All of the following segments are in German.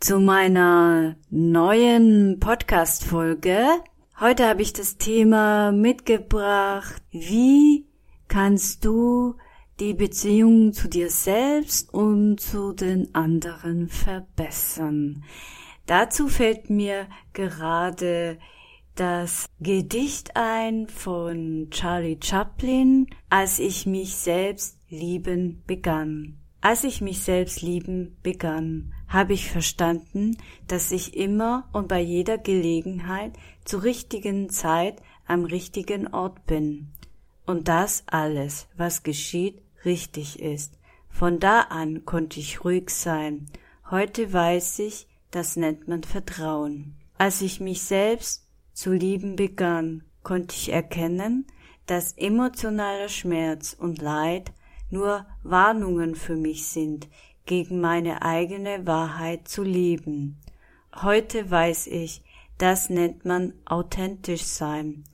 zu meiner neuen Podcast-Folge. Heute habe ich das Thema mitgebracht, wie kannst du die Beziehung zu dir selbst und zu den anderen verbessern. Dazu fällt mir gerade das Gedicht ein von Charlie Chaplin, als ich mich selbst lieben begann. Als ich mich selbst lieben begann habe ich verstanden, dass ich immer und bei jeder Gelegenheit zur richtigen Zeit am richtigen Ort bin und dass alles, was geschieht, richtig ist. Von da an konnte ich ruhig sein. Heute weiß ich, das nennt man Vertrauen. Als ich mich selbst zu lieben begann, konnte ich erkennen, dass emotionaler Schmerz und Leid nur Warnungen für mich sind, gegen meine eigene Wahrheit zu leben. Heute weiß ich, das nennt man authentisch sein.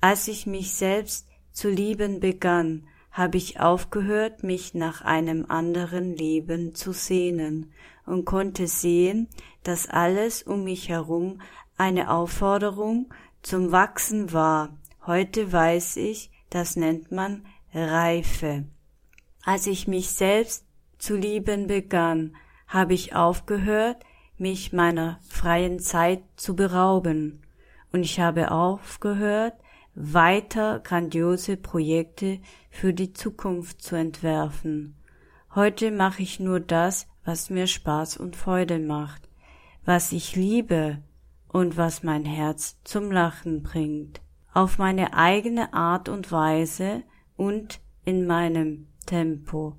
Als ich mich selbst zu lieben begann, habe ich aufgehört, mich nach einem anderen Leben zu sehnen und konnte sehen, dass alles um mich herum eine Aufforderung zum Wachsen war. Heute weiß ich, das nennt man Reife. Als ich mich selbst zu lieben begann, habe ich aufgehört, mich meiner freien Zeit zu berauben, und ich habe aufgehört, weiter grandiose Projekte für die Zukunft zu entwerfen. Heute mache ich nur das, was mir Spaß und Freude macht, was ich liebe und was mein Herz zum Lachen bringt, auf meine eigene Art und Weise und in meinem Tempo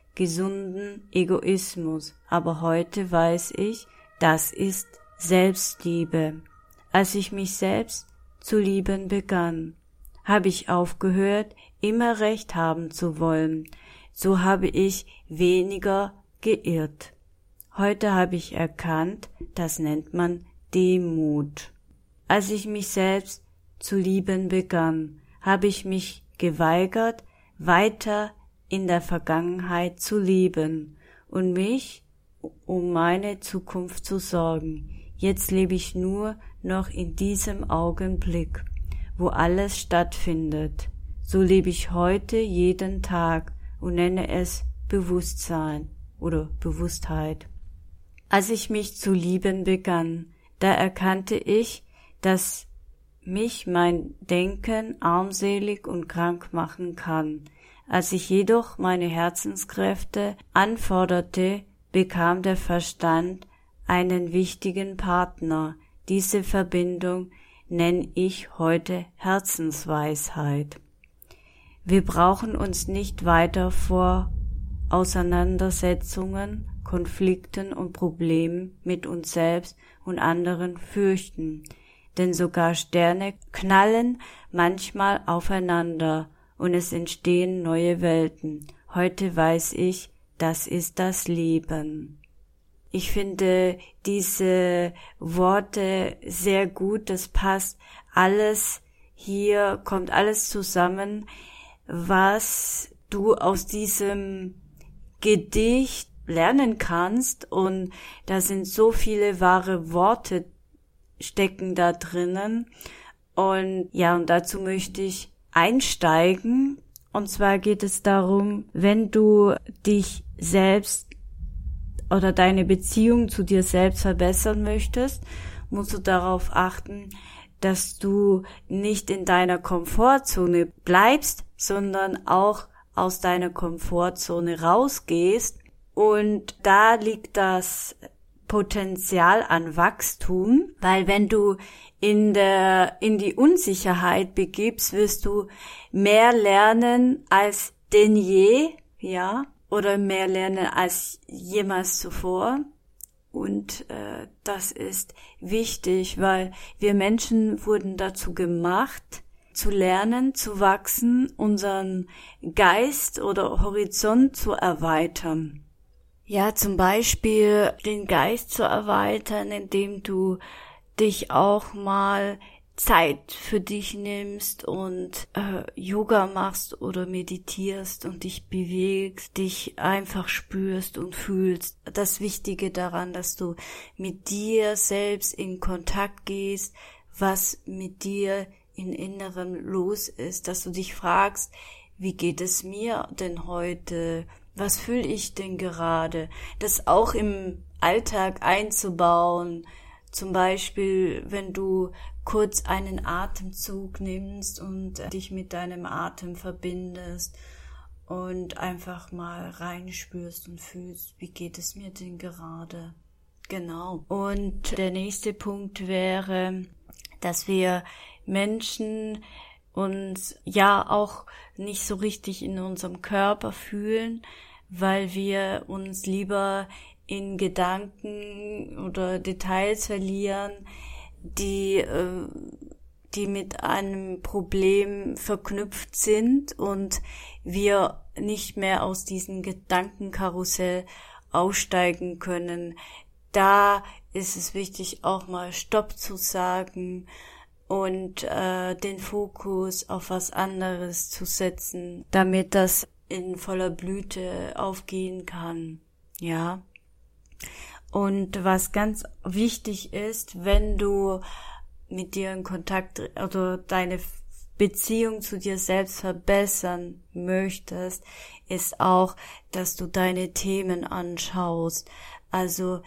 gesunden Egoismus, aber heute weiß ich, das ist Selbstliebe. Als ich mich selbst zu lieben begann, habe ich aufgehört, immer recht haben zu wollen, so habe ich weniger geirrt. Heute habe ich erkannt, das nennt man Demut. Als ich mich selbst zu lieben begann, habe ich mich geweigert, weiter in der Vergangenheit zu leben und mich um meine Zukunft zu sorgen. Jetzt lebe ich nur noch in diesem Augenblick, wo alles stattfindet. So lebe ich heute jeden Tag und nenne es Bewusstsein oder Bewusstheit. Als ich mich zu lieben begann, da erkannte ich, dass mich mein Denken armselig und krank machen kann. Als ich jedoch meine Herzenskräfte anforderte, bekam der Verstand einen wichtigen Partner. Diese Verbindung nenne ich heute Herzensweisheit. Wir brauchen uns nicht weiter vor Auseinandersetzungen, Konflikten und Problemen mit uns selbst und anderen fürchten, denn sogar Sterne knallen manchmal aufeinander und es entstehen neue Welten. Heute weiß ich, das ist das Leben. Ich finde diese Worte sehr gut, das passt alles hier, kommt alles zusammen, was du aus diesem Gedicht lernen kannst und da sind so viele wahre Worte stecken da drinnen und ja, und dazu möchte ich einsteigen. Und zwar geht es darum, wenn du dich selbst oder deine Beziehung zu dir selbst verbessern möchtest, musst du darauf achten, dass du nicht in deiner Komfortzone bleibst, sondern auch aus deiner Komfortzone rausgehst. Und da liegt das Potenzial an Wachstum, weil wenn du in der, in die Unsicherheit begibst, wirst du mehr lernen als denn je, ja, oder mehr lernen als jemals zuvor. Und äh, das ist wichtig, weil wir Menschen wurden dazu gemacht, zu lernen, zu wachsen, unseren Geist oder Horizont zu erweitern. Ja, zum Beispiel den Geist zu erweitern, indem du dich auch mal Zeit für dich nimmst und äh, Yoga machst oder meditierst und dich bewegst, dich einfach spürst und fühlst. Das Wichtige daran, dass du mit dir selbst in Kontakt gehst, was mit dir in Innerem los ist, dass du dich fragst, wie geht es mir denn heute? Was fühle ich denn gerade? Das auch im Alltag einzubauen, zum Beispiel, wenn du kurz einen Atemzug nimmst und dich mit deinem Atem verbindest und einfach mal reinspürst und fühlst, wie geht es mir denn gerade? Genau. Und der nächste Punkt wäre, dass wir Menschen uns ja auch nicht so richtig in unserem Körper fühlen, weil wir uns lieber in Gedanken oder Details verlieren, die, äh, die mit einem Problem verknüpft sind und wir nicht mehr aus diesem Gedankenkarussell aussteigen können. Da ist es wichtig, auch mal Stopp zu sagen und äh, den Fokus auf was anderes zu setzen, damit das in voller Blüte aufgehen kann. Ja. Und was ganz wichtig ist, wenn du mit dir in Kontakt oder deine Beziehung zu dir selbst verbessern möchtest, ist auch, dass du deine Themen anschaust. Also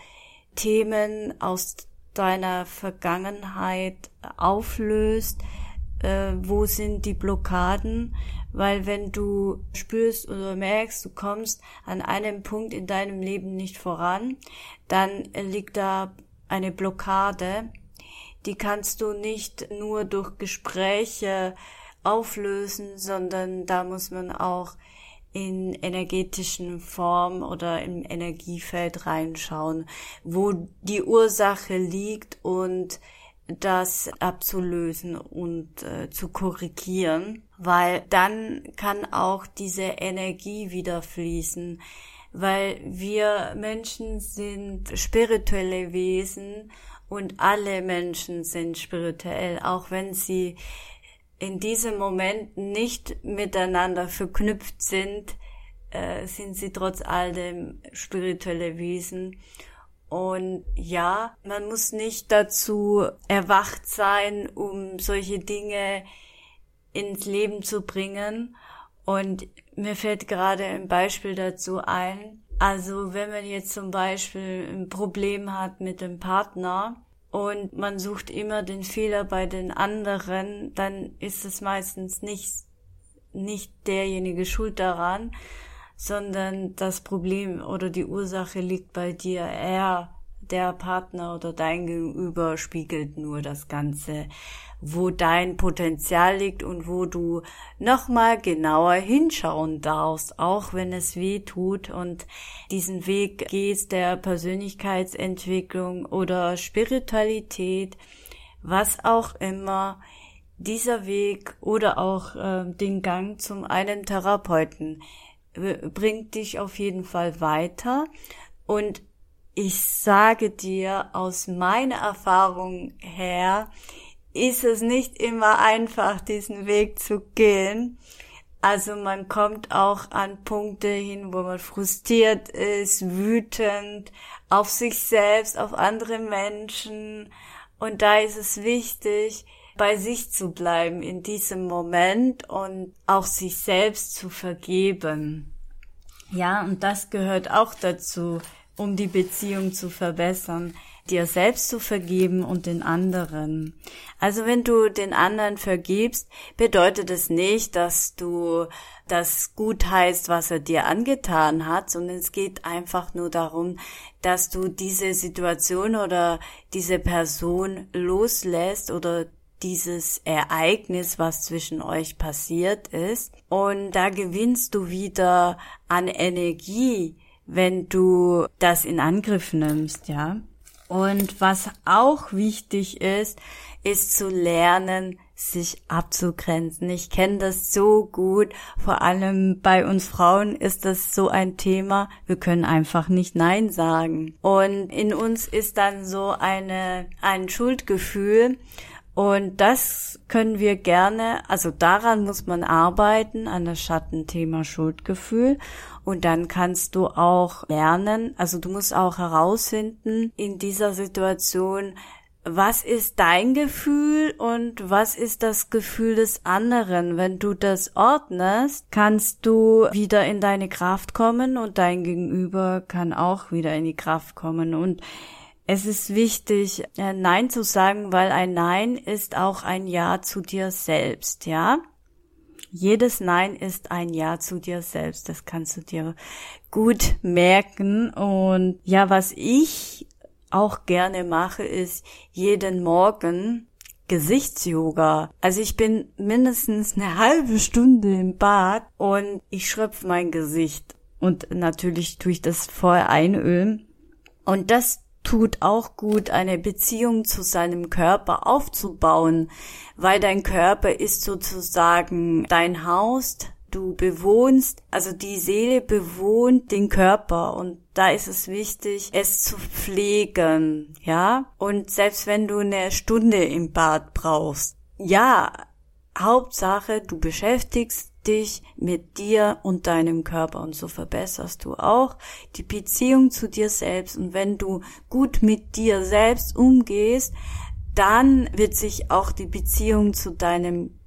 Themen aus deiner Vergangenheit auflöst, äh, wo sind die Blockaden, weil wenn du spürst oder merkst, du kommst an einem Punkt in deinem Leben nicht voran, dann liegt da eine Blockade, die kannst du nicht nur durch Gespräche auflösen, sondern da muss man auch in energetischen Form oder im Energiefeld reinschauen, wo die Ursache liegt und das abzulösen und äh, zu korrigieren, weil dann kann auch diese Energie wieder fließen, weil wir Menschen sind spirituelle Wesen und alle Menschen sind spirituell, auch wenn sie in diesem Moment nicht miteinander verknüpft sind, äh, sind sie trotz allem spirituelle Wesen und ja, man muss nicht dazu erwacht sein, um solche Dinge ins Leben zu bringen. Und mir fällt gerade ein Beispiel dazu ein. Also wenn man jetzt zum Beispiel ein Problem hat mit dem Partner und man sucht immer den Fehler bei den anderen, dann ist es meistens nicht, nicht derjenige schuld daran, sondern das Problem oder die Ursache liegt bei dir. Er, der Partner oder dein Gegenüber spiegelt nur das Ganze, wo dein Potenzial liegt und wo du nochmal genauer hinschauen darfst, auch wenn es weh tut. Und diesen Weg gehst der Persönlichkeitsentwicklung oder Spiritualität, was auch immer, dieser Weg oder auch äh, den Gang zum einen Therapeuten bringt dich auf jeden Fall weiter. Und ich sage dir aus meiner Erfahrung her, ist es nicht immer einfach, diesen Weg zu gehen. Also man kommt auch an Punkte hin, wo man frustriert ist, wütend auf sich selbst, auf andere Menschen. Und da ist es wichtig, bei sich zu bleiben in diesem Moment und auch sich selbst zu vergeben. Ja, und das gehört auch dazu, um die Beziehung zu verbessern. dir selbst zu vergeben und den anderen. Also wenn du den anderen vergibst, bedeutet es nicht, dass du das gut heißt, was er dir angetan hat, sondern es geht einfach nur darum, dass du diese Situation oder diese Person loslässt oder dieses Ereignis, was zwischen euch passiert ist. Und da gewinnst du wieder an Energie, wenn du das in Angriff nimmst, ja. Und was auch wichtig ist, ist zu lernen, sich abzugrenzen. Ich kenne das so gut. Vor allem bei uns Frauen ist das so ein Thema. Wir können einfach nicht Nein sagen. Und in uns ist dann so eine, ein Schuldgefühl. Und das können wir gerne, also daran muss man arbeiten, an das Schattenthema Schuldgefühl. Und dann kannst du auch lernen, also du musst auch herausfinden in dieser Situation, was ist dein Gefühl und was ist das Gefühl des anderen? Wenn du das ordnest, kannst du wieder in deine Kraft kommen und dein Gegenüber kann auch wieder in die Kraft kommen. Und es ist wichtig, äh, Nein zu sagen, weil ein Nein ist auch ein Ja zu dir selbst, ja? Jedes Nein ist ein Ja zu dir selbst. Das kannst du dir gut merken. Und ja, was ich auch gerne mache, ist jeden Morgen Gesichtsyoga. Also ich bin mindestens eine halbe Stunde im Bad und ich schröpfe mein Gesicht. Und natürlich tue ich das vorher einölen. Und das tut auch gut, eine Beziehung zu seinem Körper aufzubauen, weil dein Körper ist sozusagen dein Haus, du bewohnst, also die Seele bewohnt den Körper und da ist es wichtig, es zu pflegen, ja? Und selbst wenn du eine Stunde im Bad brauchst, ja, Hauptsache, du beschäftigst dich mit dir und deinem Körper. Und so verbesserst du auch die Beziehung zu dir selbst. Und wenn du gut mit dir selbst umgehst, dann wird sich auch die Beziehung zu deinem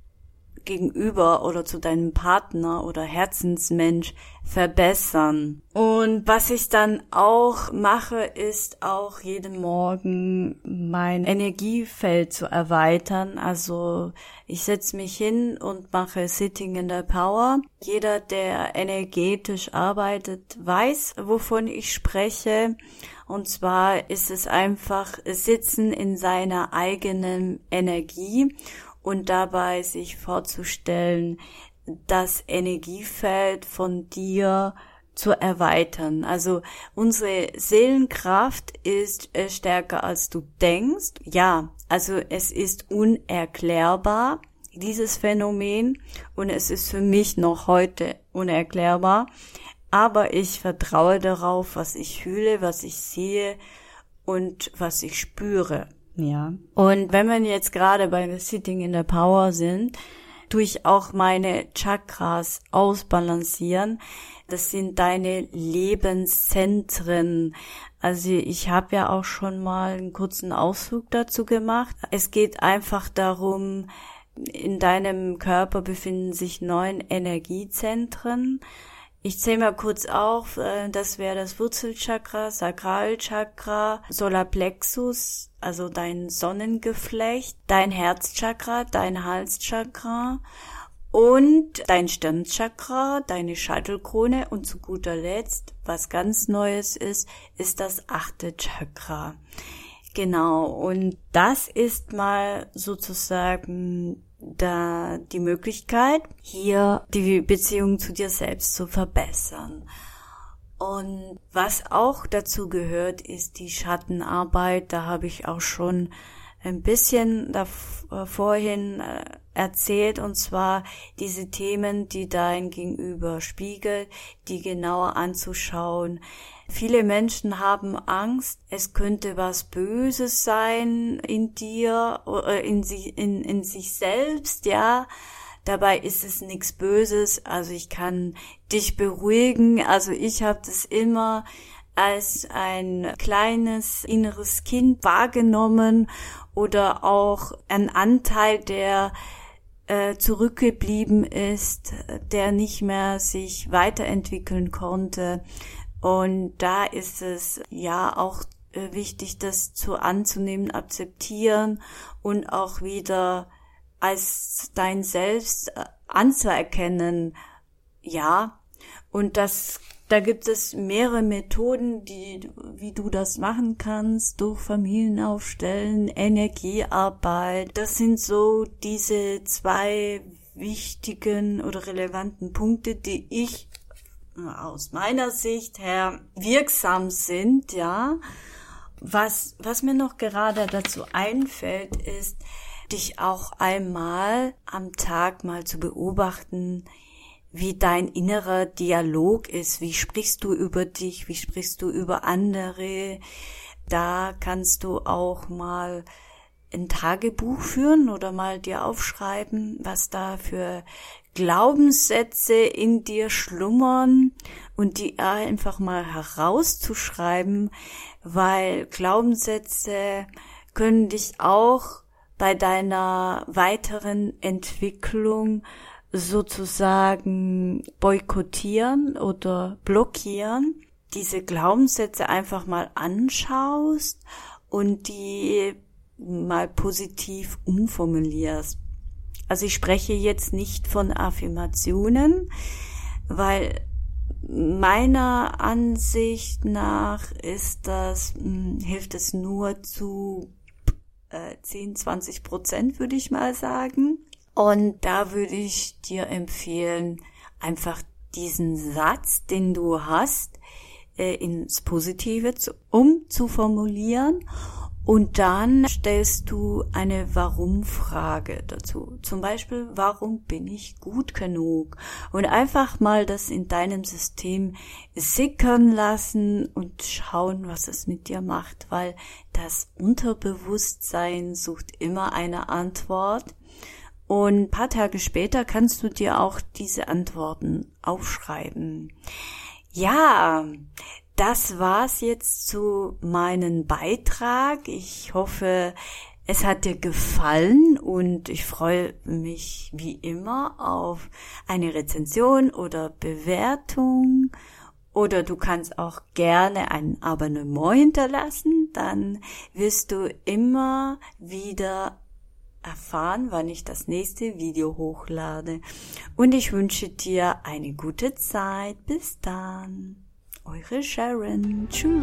Gegenüber oder zu deinem Partner oder Herzensmensch verbessern. Und was ich dann auch mache, ist auch jeden Morgen mein Energiefeld zu erweitern. Also ich setze mich hin und mache Sitting in the Power. Jeder, der energetisch arbeitet, weiß, wovon ich spreche. Und zwar ist es einfach Sitzen in seiner eigenen Energie und dabei sich vorzustellen, das Energiefeld von dir zu erweitern. Also unsere Seelenkraft ist äh, stärker als du denkst. Ja, also es ist unerklärbar, dieses Phänomen, und es ist für mich noch heute unerklärbar. Aber ich vertraue darauf, was ich fühle, was ich sehe und was ich spüre. Ja. Und wenn wir jetzt gerade bei Sitting in the Power sind, tue ich auch meine Chakras ausbalancieren. Das sind deine Lebenszentren. Also ich habe ja auch schon mal einen kurzen Ausflug dazu gemacht. Es geht einfach darum, in deinem Körper befinden sich neun Energiezentren. Ich zähle mal kurz auf, äh, das wäre das Wurzelchakra, Sakralchakra, Solarplexus, also dein Sonnengeflecht, dein Herzchakra, dein Halschakra und dein Stirnchakra, deine Scheitelkrone und zu guter Letzt, was ganz Neues ist, ist das achte Chakra. Genau, und das ist mal sozusagen da die Möglichkeit, hier die Beziehung zu dir selbst zu verbessern. Und was auch dazu gehört, ist die Schattenarbeit. Da habe ich auch schon ein bisschen vorhin äh, erzählt, und zwar diese Themen, die dein Gegenüber spiegelt, die genauer anzuschauen. Viele Menschen haben Angst, es könnte was Böses sein in dir, äh, in, sich, in, in sich selbst, ja. Dabei ist es nichts Böses, also ich kann dich beruhigen, also ich habe das immer als ein kleines inneres Kind wahrgenommen oder auch ein Anteil, der äh, zurückgeblieben ist, der nicht mehr sich weiterentwickeln konnte. Und da ist es ja auch äh, wichtig, das zu anzunehmen, akzeptieren und auch wieder als dein Selbst äh, anzuerkennen. Ja, und das da gibt es mehrere Methoden, die, wie du das machen kannst, durch Familienaufstellen, Energiearbeit. Das sind so diese zwei wichtigen oder relevanten Punkte, die ich aus meiner Sicht her wirksam sind, ja. Was, was mir noch gerade dazu einfällt, ist, dich auch einmal am Tag mal zu beobachten, wie dein innerer Dialog ist. Wie sprichst du über dich? Wie sprichst du über andere? Da kannst du auch mal ein Tagebuch führen oder mal dir aufschreiben, was da für Glaubenssätze in dir schlummern und die einfach mal herauszuschreiben, weil Glaubenssätze können dich auch bei deiner weiteren Entwicklung sozusagen boykottieren oder blockieren, diese Glaubenssätze einfach mal anschaust und die mal positiv umformulierst. Also ich spreche jetzt nicht von Affirmationen, weil meiner Ansicht nach ist das, hm, hilft es nur zu äh, 10, 20 Prozent, würde ich mal sagen. Und da würde ich dir empfehlen, einfach diesen Satz, den du hast, äh, ins Positive zu, umzuformulieren und dann stellst du eine Warum-Frage dazu. Zum Beispiel, warum bin ich gut genug? Und einfach mal das in deinem System sickern lassen und schauen, was es mit dir macht, weil das Unterbewusstsein sucht immer eine Antwort und ein paar Tage später kannst du dir auch diese Antworten aufschreiben. Ja, das war's jetzt zu meinem Beitrag. Ich hoffe, es hat dir gefallen und ich freue mich wie immer auf eine Rezension oder Bewertung. Oder du kannst auch gerne ein Abonnement hinterlassen, dann wirst du immer wieder erfahren, wann ich das nächste Video hochlade. Und ich wünsche dir eine gute Zeit. Bis dann. Eure Sharon. Tschüss.